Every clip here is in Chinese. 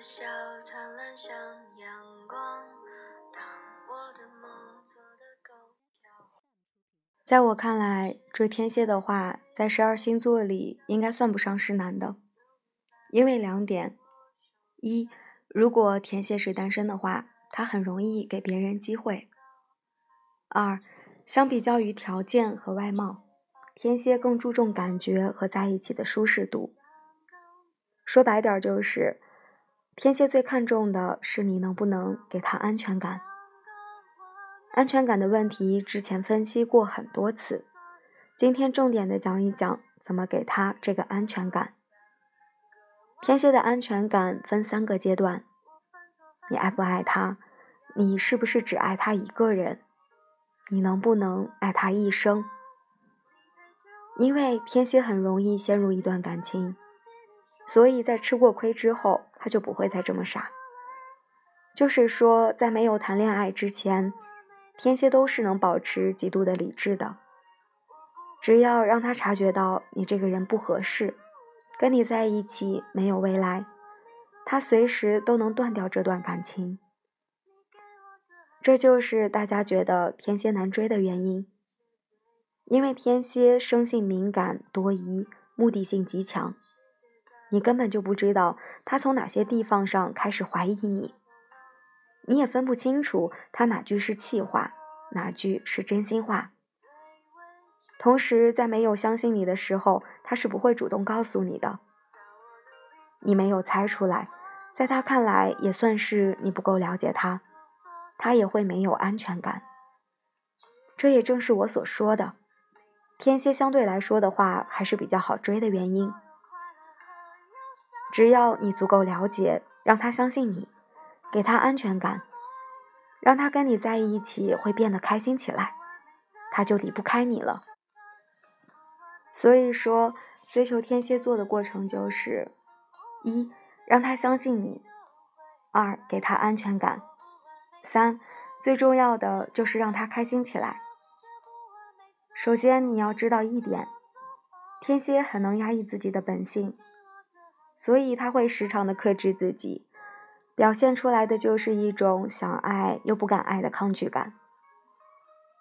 笑灿烂像阳光，当我的梦做得够漂。在我看来，追天蝎的话，在十二星座里应该算不上是难的，因为两点：一，如果天蝎是单身的话，他很容易给别人机会；二，相比较于条件和外貌，天蝎更注重感觉和在一起的舒适度。说白点就是，天蝎最看重的是你能不能给他安全感。安全感的问题之前分析过很多次，今天重点的讲一讲怎么给他这个安全感。天蝎的安全感分三个阶段：你爱不爱他？你是不是只爱他一个人？你能不能爱他一生？因为天蝎很容易陷入一段感情。所以在吃过亏之后，他就不会再这么傻。就是说，在没有谈恋爱之前，天蝎都是能保持极度的理智的。只要让他察觉到你这个人不合适，跟你在一起没有未来，他随时都能断掉这段感情。这就是大家觉得天蝎难追的原因，因为天蝎生性敏感、多疑，目的性极强。你根本就不知道他从哪些地方上开始怀疑你，你也分不清楚他哪句是气话，哪句是真心话。同时，在没有相信你的时候，他是不会主动告诉你的。你没有猜出来，在他看来也算是你不够了解他，他也会没有安全感。这也正是我所说的，天蝎相对来说的话还是比较好追的原因。只要你足够了解，让他相信你，给他安全感，让他跟你在一起会变得开心起来，他就离不开你了。所以说，追求天蝎座的过程就是：一，让他相信你；二，给他安全感；三，最重要的就是让他开心起来。首先，你要知道一点，天蝎很能压抑自己的本性。所以他会时常的克制自己，表现出来的就是一种想爱又不敢爱的抗拒感。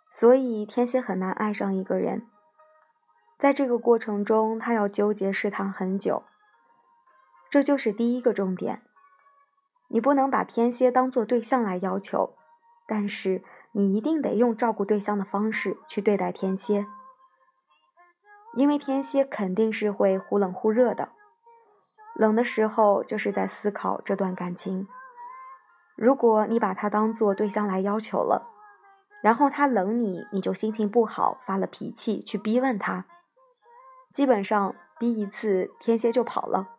所以天蝎很难爱上一个人，在这个过程中，他要纠结试探很久。这就是第一个重点，你不能把天蝎当做对象来要求，但是你一定得用照顾对象的方式去对待天蝎，因为天蝎肯定是会忽冷忽热的。冷的时候，就是在思考这段感情。如果你把他当做对象来要求了，然后他冷你，你就心情不好，发了脾气去逼问他，基本上逼一次天蝎就跑了。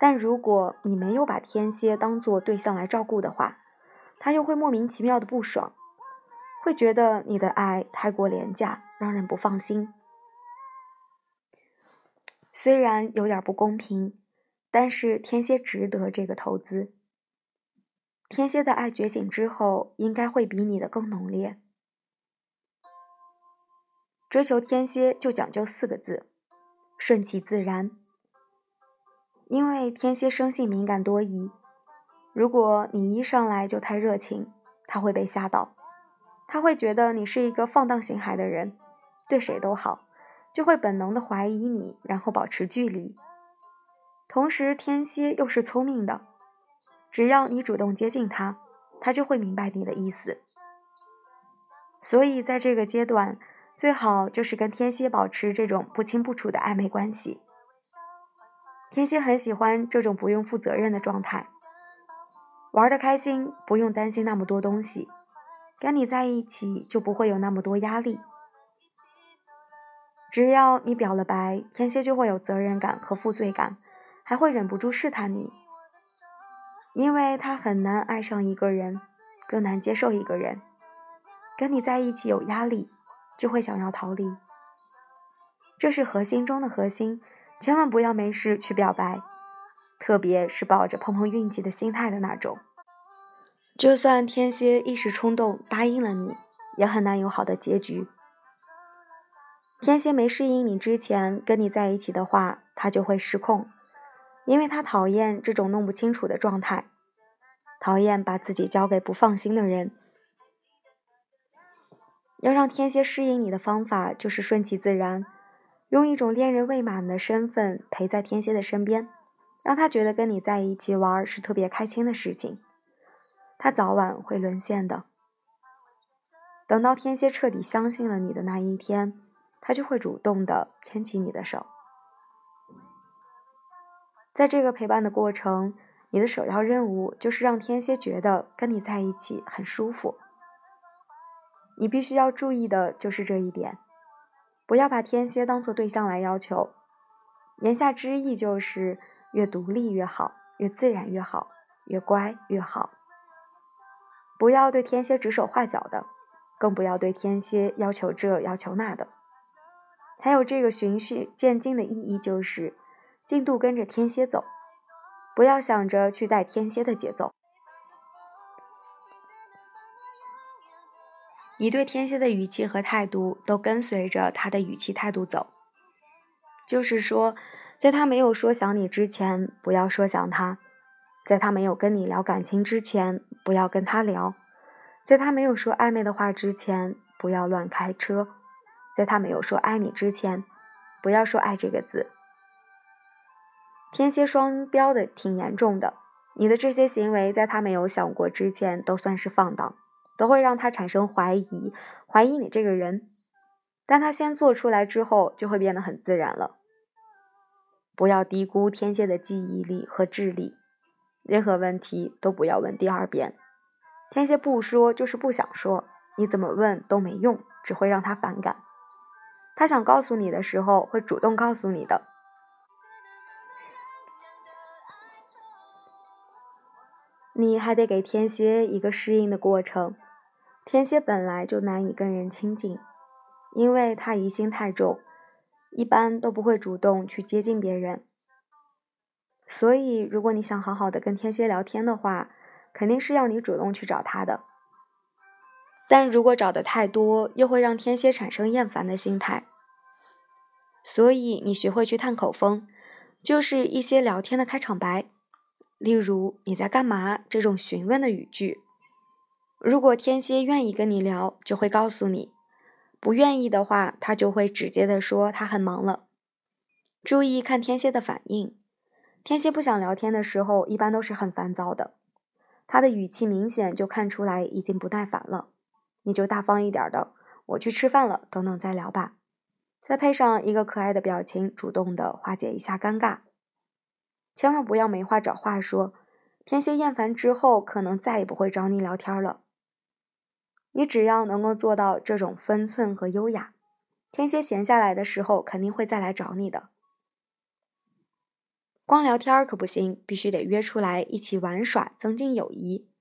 但如果你没有把天蝎当做对象来照顾的话，他又会莫名其妙的不爽，会觉得你的爱太过廉价，让人不放心。虽然有点不公平，但是天蝎值得这个投资。天蝎的爱觉醒之后，应该会比你的更浓烈。追求天蝎就讲究四个字：顺其自然。因为天蝎生性敏感多疑，如果你一上来就太热情，他会被吓到，他会觉得你是一个放荡形骸的人，对谁都好。就会本能的怀疑你，然后保持距离。同时，天蝎又是聪明的，只要你主动接近他，他就会明白你的意思。所以，在这个阶段，最好就是跟天蝎保持这种不清不楚的暧昧关系。天蝎很喜欢这种不用负责任的状态，玩的开心，不用担心那么多东西，跟你在一起就不会有那么多压力。只要你表了白，天蝎就会有责任感和负罪感，还会忍不住试探你，因为他很难爱上一个人，更难接受一个人，跟你在一起有压力，就会想要逃离。这是核心中的核心，千万不要没事去表白，特别是抱着碰碰运气的心态的那种。就算天蝎一时冲动答应了你，也很难有好的结局。天蝎没适应你之前跟你在一起的话，他就会失控，因为他讨厌这种弄不清楚的状态，讨厌把自己交给不放心的人。要让天蝎适应你的方法就是顺其自然，用一种恋人未满的身份陪在天蝎的身边，让他觉得跟你在一起玩是特别开心的事情。他早晚会沦陷的。等到天蝎彻底相信了你的那一天，他就会主动的牵起你的手。在这个陪伴的过程，你的首要任务就是让天蝎觉得跟你在一起很舒服。你必须要注意的就是这一点，不要把天蝎当做对象来要求。言下之意就是越独立越好，越自然越好，越乖越好。不要对天蝎指手画脚的，更不要对天蝎要求这要求那的。还有这个循序渐进的意义就是，进度跟着天蝎走，不要想着去带天蝎的节奏。你对天蝎的语气和态度都跟随着他的语气态度走，就是说，在他没有说想你之前，不要说想他；在他没有跟你聊感情之前，不要跟他聊；在他没有说暧昧的话之前，不要乱开车；在他没有说爱你之前，不要说爱这个字。天蝎双标的挺严重的，你的这些行为在他没有想过之前，都算是放荡。都会让他产生怀疑，怀疑你这个人，但他先做出来之后，就会变得很自然了。不要低估天蝎的记忆力和智力，任何问题都不要问第二遍。天蝎不说就是不想说，你怎么问都没用，只会让他反感。他想告诉你的时候，会主动告诉你的。你还得给天蝎一个适应的过程。天蝎本来就难以跟人亲近，因为他疑心太重，一般都不会主动去接近别人。所以，如果你想好好的跟天蝎聊天的话，肯定是要你主动去找他的。但如果找的太多，又会让天蝎产生厌烦的心态。所以，你学会去探口风，就是一些聊天的开场白。例如你在干嘛这种询问的语句，如果天蝎愿意跟你聊，就会告诉你；不愿意的话，他就会直接的说他很忙了。注意看天蝎的反应，天蝎不想聊天的时候，一般都是很烦躁的，他的语气明显就看出来已经不耐烦了。你就大方一点的，我去吃饭了，等等再聊吧。再配上一个可爱的表情，主动的化解一下尴尬。千万不要没话找话说，天蝎厌烦之后，可能再也不会找你聊天了。你只要能够做到这种分寸和优雅，天蝎闲下来的时候，肯定会再来找你的。光聊天可不行，必须得约出来一起玩耍，增进友谊。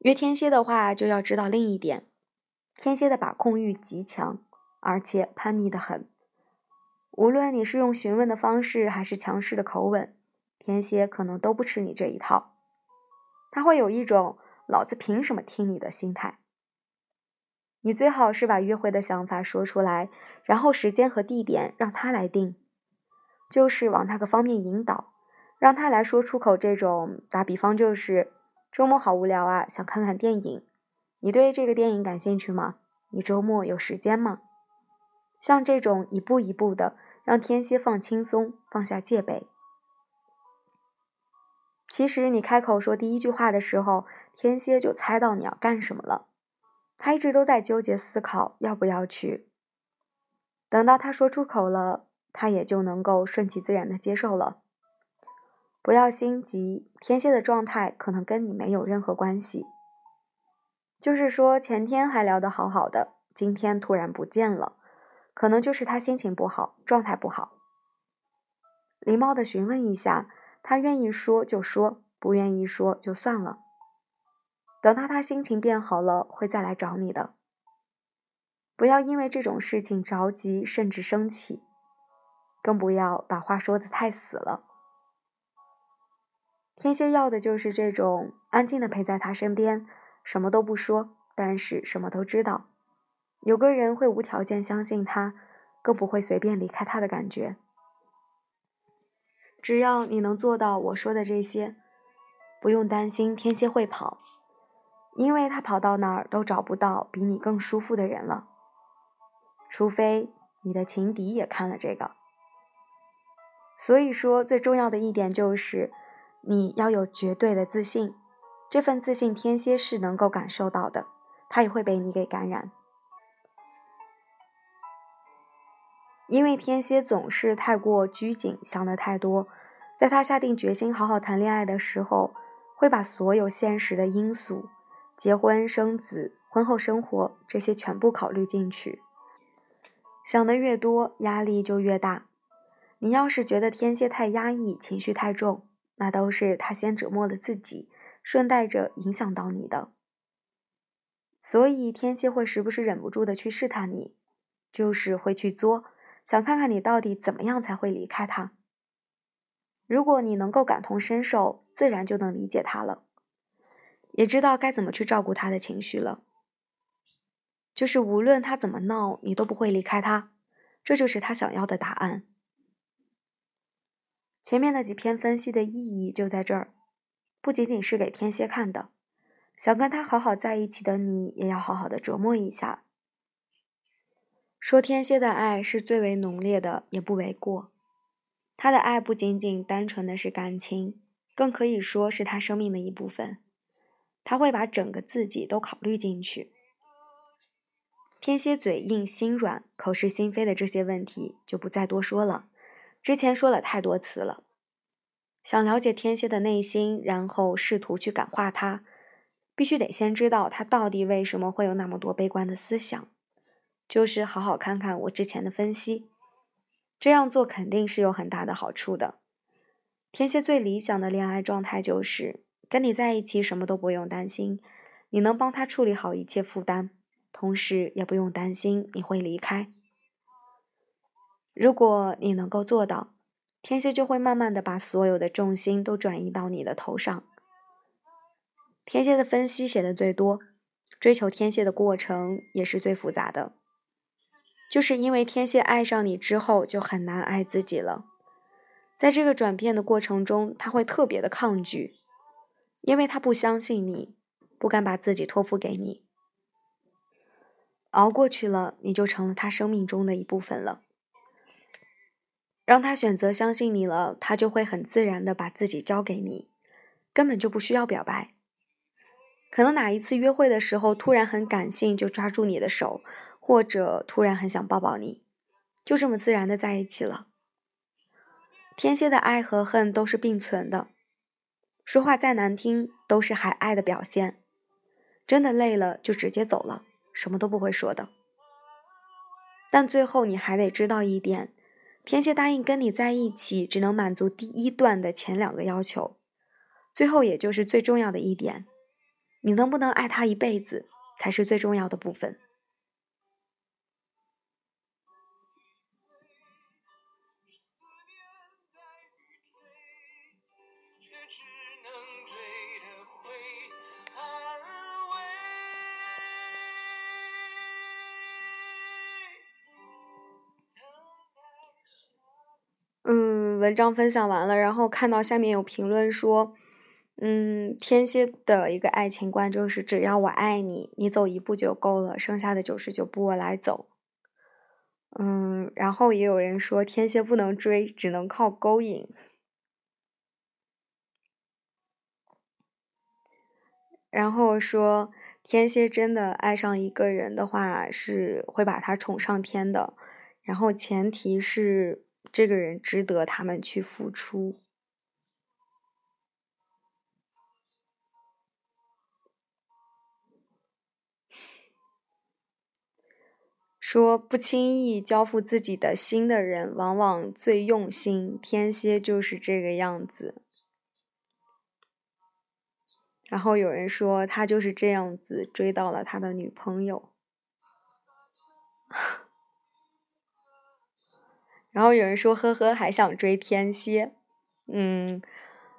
约天蝎的话，就要知道另一点：天蝎的把控欲极强，而且叛逆的很。无论你是用询问的方式，还是强势的口吻，天蝎可能都不吃你这一套。他会有一种“老子凭什么听你的”心态。你最好是把约会的想法说出来，然后时间和地点让他来定，就是往那个方面引导，让他来说出口。这种打比方就是周末好无聊啊，想看看电影。你对这个电影感兴趣吗？你周末有时间吗？像这种一步一步的。让天蝎放轻松，放下戒备。其实你开口说第一句话的时候，天蝎就猜到你要干什么了。他一直都在纠结思考要不要去。等到他说出口了，他也就能够顺其自然的接受了。不要心急，天蝎的状态可能跟你没有任何关系。就是说，前天还聊得好好的，今天突然不见了。可能就是他心情不好，状态不好。礼貌的询问一下，他愿意说就说，不愿意说就算了。等到他心情变好了，会再来找你的。不要因为这种事情着急，甚至生气，更不要把话说的太死了。天蝎要的就是这种安静的陪在他身边，什么都不说，但是什么都知道。有个人会无条件相信他，更不会随便离开他的感觉。只要你能做到我说的这些，不用担心天蝎会跑，因为他跑到哪儿都找不到比你更舒服的人了。除非你的情敌也看了这个。所以说，最重要的一点就是你要有绝对的自信，这份自信天蝎是能够感受到的，他也会被你给感染。因为天蝎总是太过拘谨，想的太多，在他下定决心好好谈恋爱的时候，会把所有现实的因素，结婚生子、婚后生活这些全部考虑进去。想的越多，压力就越大。你要是觉得天蝎太压抑，情绪太重，那都是他先折磨了自己，顺带着影响到你的。所以天蝎会时不时忍不住的去试探你，就是会去作。想看看你到底怎么样才会离开他。如果你能够感同身受，自然就能理解他了，也知道该怎么去照顾他的情绪了。就是无论他怎么闹，你都不会离开他，这就是他想要的答案。前面的几篇分析的意义就在这儿，不仅仅是给天蝎看的，想跟他好好在一起的你，也要好好的琢磨一下。说天蝎的爱是最为浓烈的，也不为过。他的爱不仅仅单纯的是感情，更可以说是他生命的一部分。他会把整个自己都考虑进去。天蝎嘴硬心软、口是心非的这些问题就不再多说了，之前说了太多次了。想了解天蝎的内心，然后试图去感化他，必须得先知道他到底为什么会有那么多悲观的思想。就是好好看看我之前的分析，这样做肯定是有很大的好处的。天蝎最理想的恋爱状态就是跟你在一起，什么都不用担心，你能帮他处理好一切负担，同时也不用担心你会离开。如果你能够做到，天蝎就会慢慢的把所有的重心都转移到你的头上。天蝎的分析写的最多，追求天蝎的过程也是最复杂的。就是因为天蝎爱上你之后就很难爱自己了，在这个转变的过程中，他会特别的抗拒，因为他不相信你，不敢把自己托付给你。熬过去了，你就成了他生命中的一部分了。让他选择相信你了，他就会很自然的把自己交给你，根本就不需要表白。可能哪一次约会的时候，突然很感性，就抓住你的手。或者突然很想抱抱你，就这么自然的在一起了。天蝎的爱和恨都是并存的，说话再难听都是还爱的表现。真的累了就直接走了，什么都不会说的。但最后你还得知道一点，天蝎答应跟你在一起，只能满足第一段的前两个要求，最后也就是最重要的一点，你能不能爱他一辈子，才是最重要的部分。嗯，文章分享完了，然后看到下面有评论说，嗯，天蝎的一个爱情观就是只要我爱你，你走一步就够了，剩下的九十九步我来走。嗯，然后也有人说天蝎不能追，只能靠勾引。然后说天蝎真的爱上一个人的话，是会把他宠上天的，然后前提是。这个人值得他们去付出。说不轻易交付自己的心的人，往往最用心。天蝎就是这个样子。然后有人说他就是这样子追到了他的女朋友。然后有人说：“呵呵，还想追天蝎？”嗯，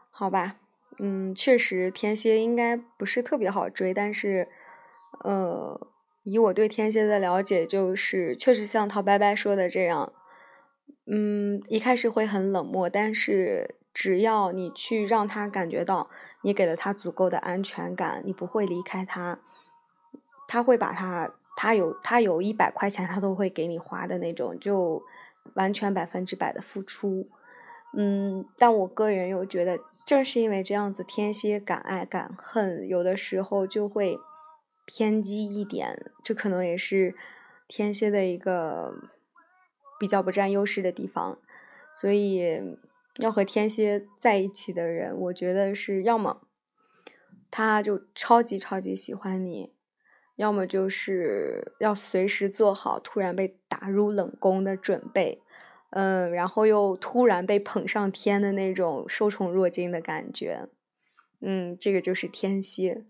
好吧，嗯，确实天蝎应该不是特别好追，但是，呃，以我对天蝎的了解，就是确实像陶白白说的这样，嗯，一开始会很冷漠，但是只要你去让他感觉到你给了他足够的安全感，你不会离开他，他会把他他有他有一百块钱，他都会给你花的那种，就完全百分之百的付出。嗯，但我个人又觉得，正是因为这样子，天蝎敢爱敢恨，有的时候就会偏激一点，这可能也是天蝎的一个比较不占优势的地方。所以，要和天蝎在一起的人，我觉得是要么他就超级超级喜欢你，要么就是要随时做好突然被打入冷宫的准备。嗯，然后又突然被捧上天的那种受宠若惊的感觉，嗯，这个就是天蝎。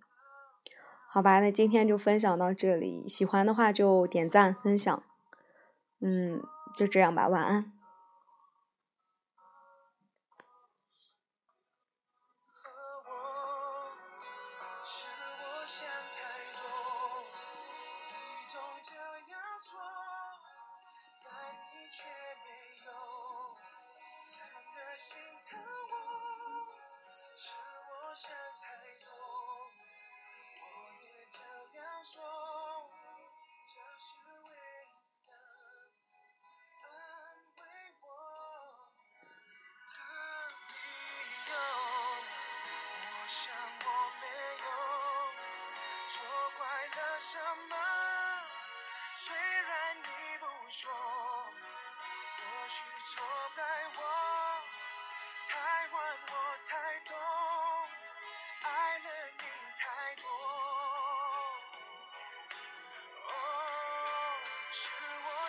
好吧，那今天就分享到这里，喜欢的话就点赞分享，嗯，就这样吧，晚安。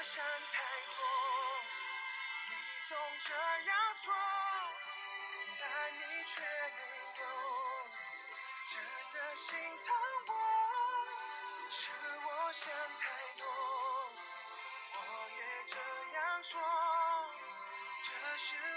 想太多，你总这样说，但你却没有真的心疼我。是我想太多，我也这样说，这是。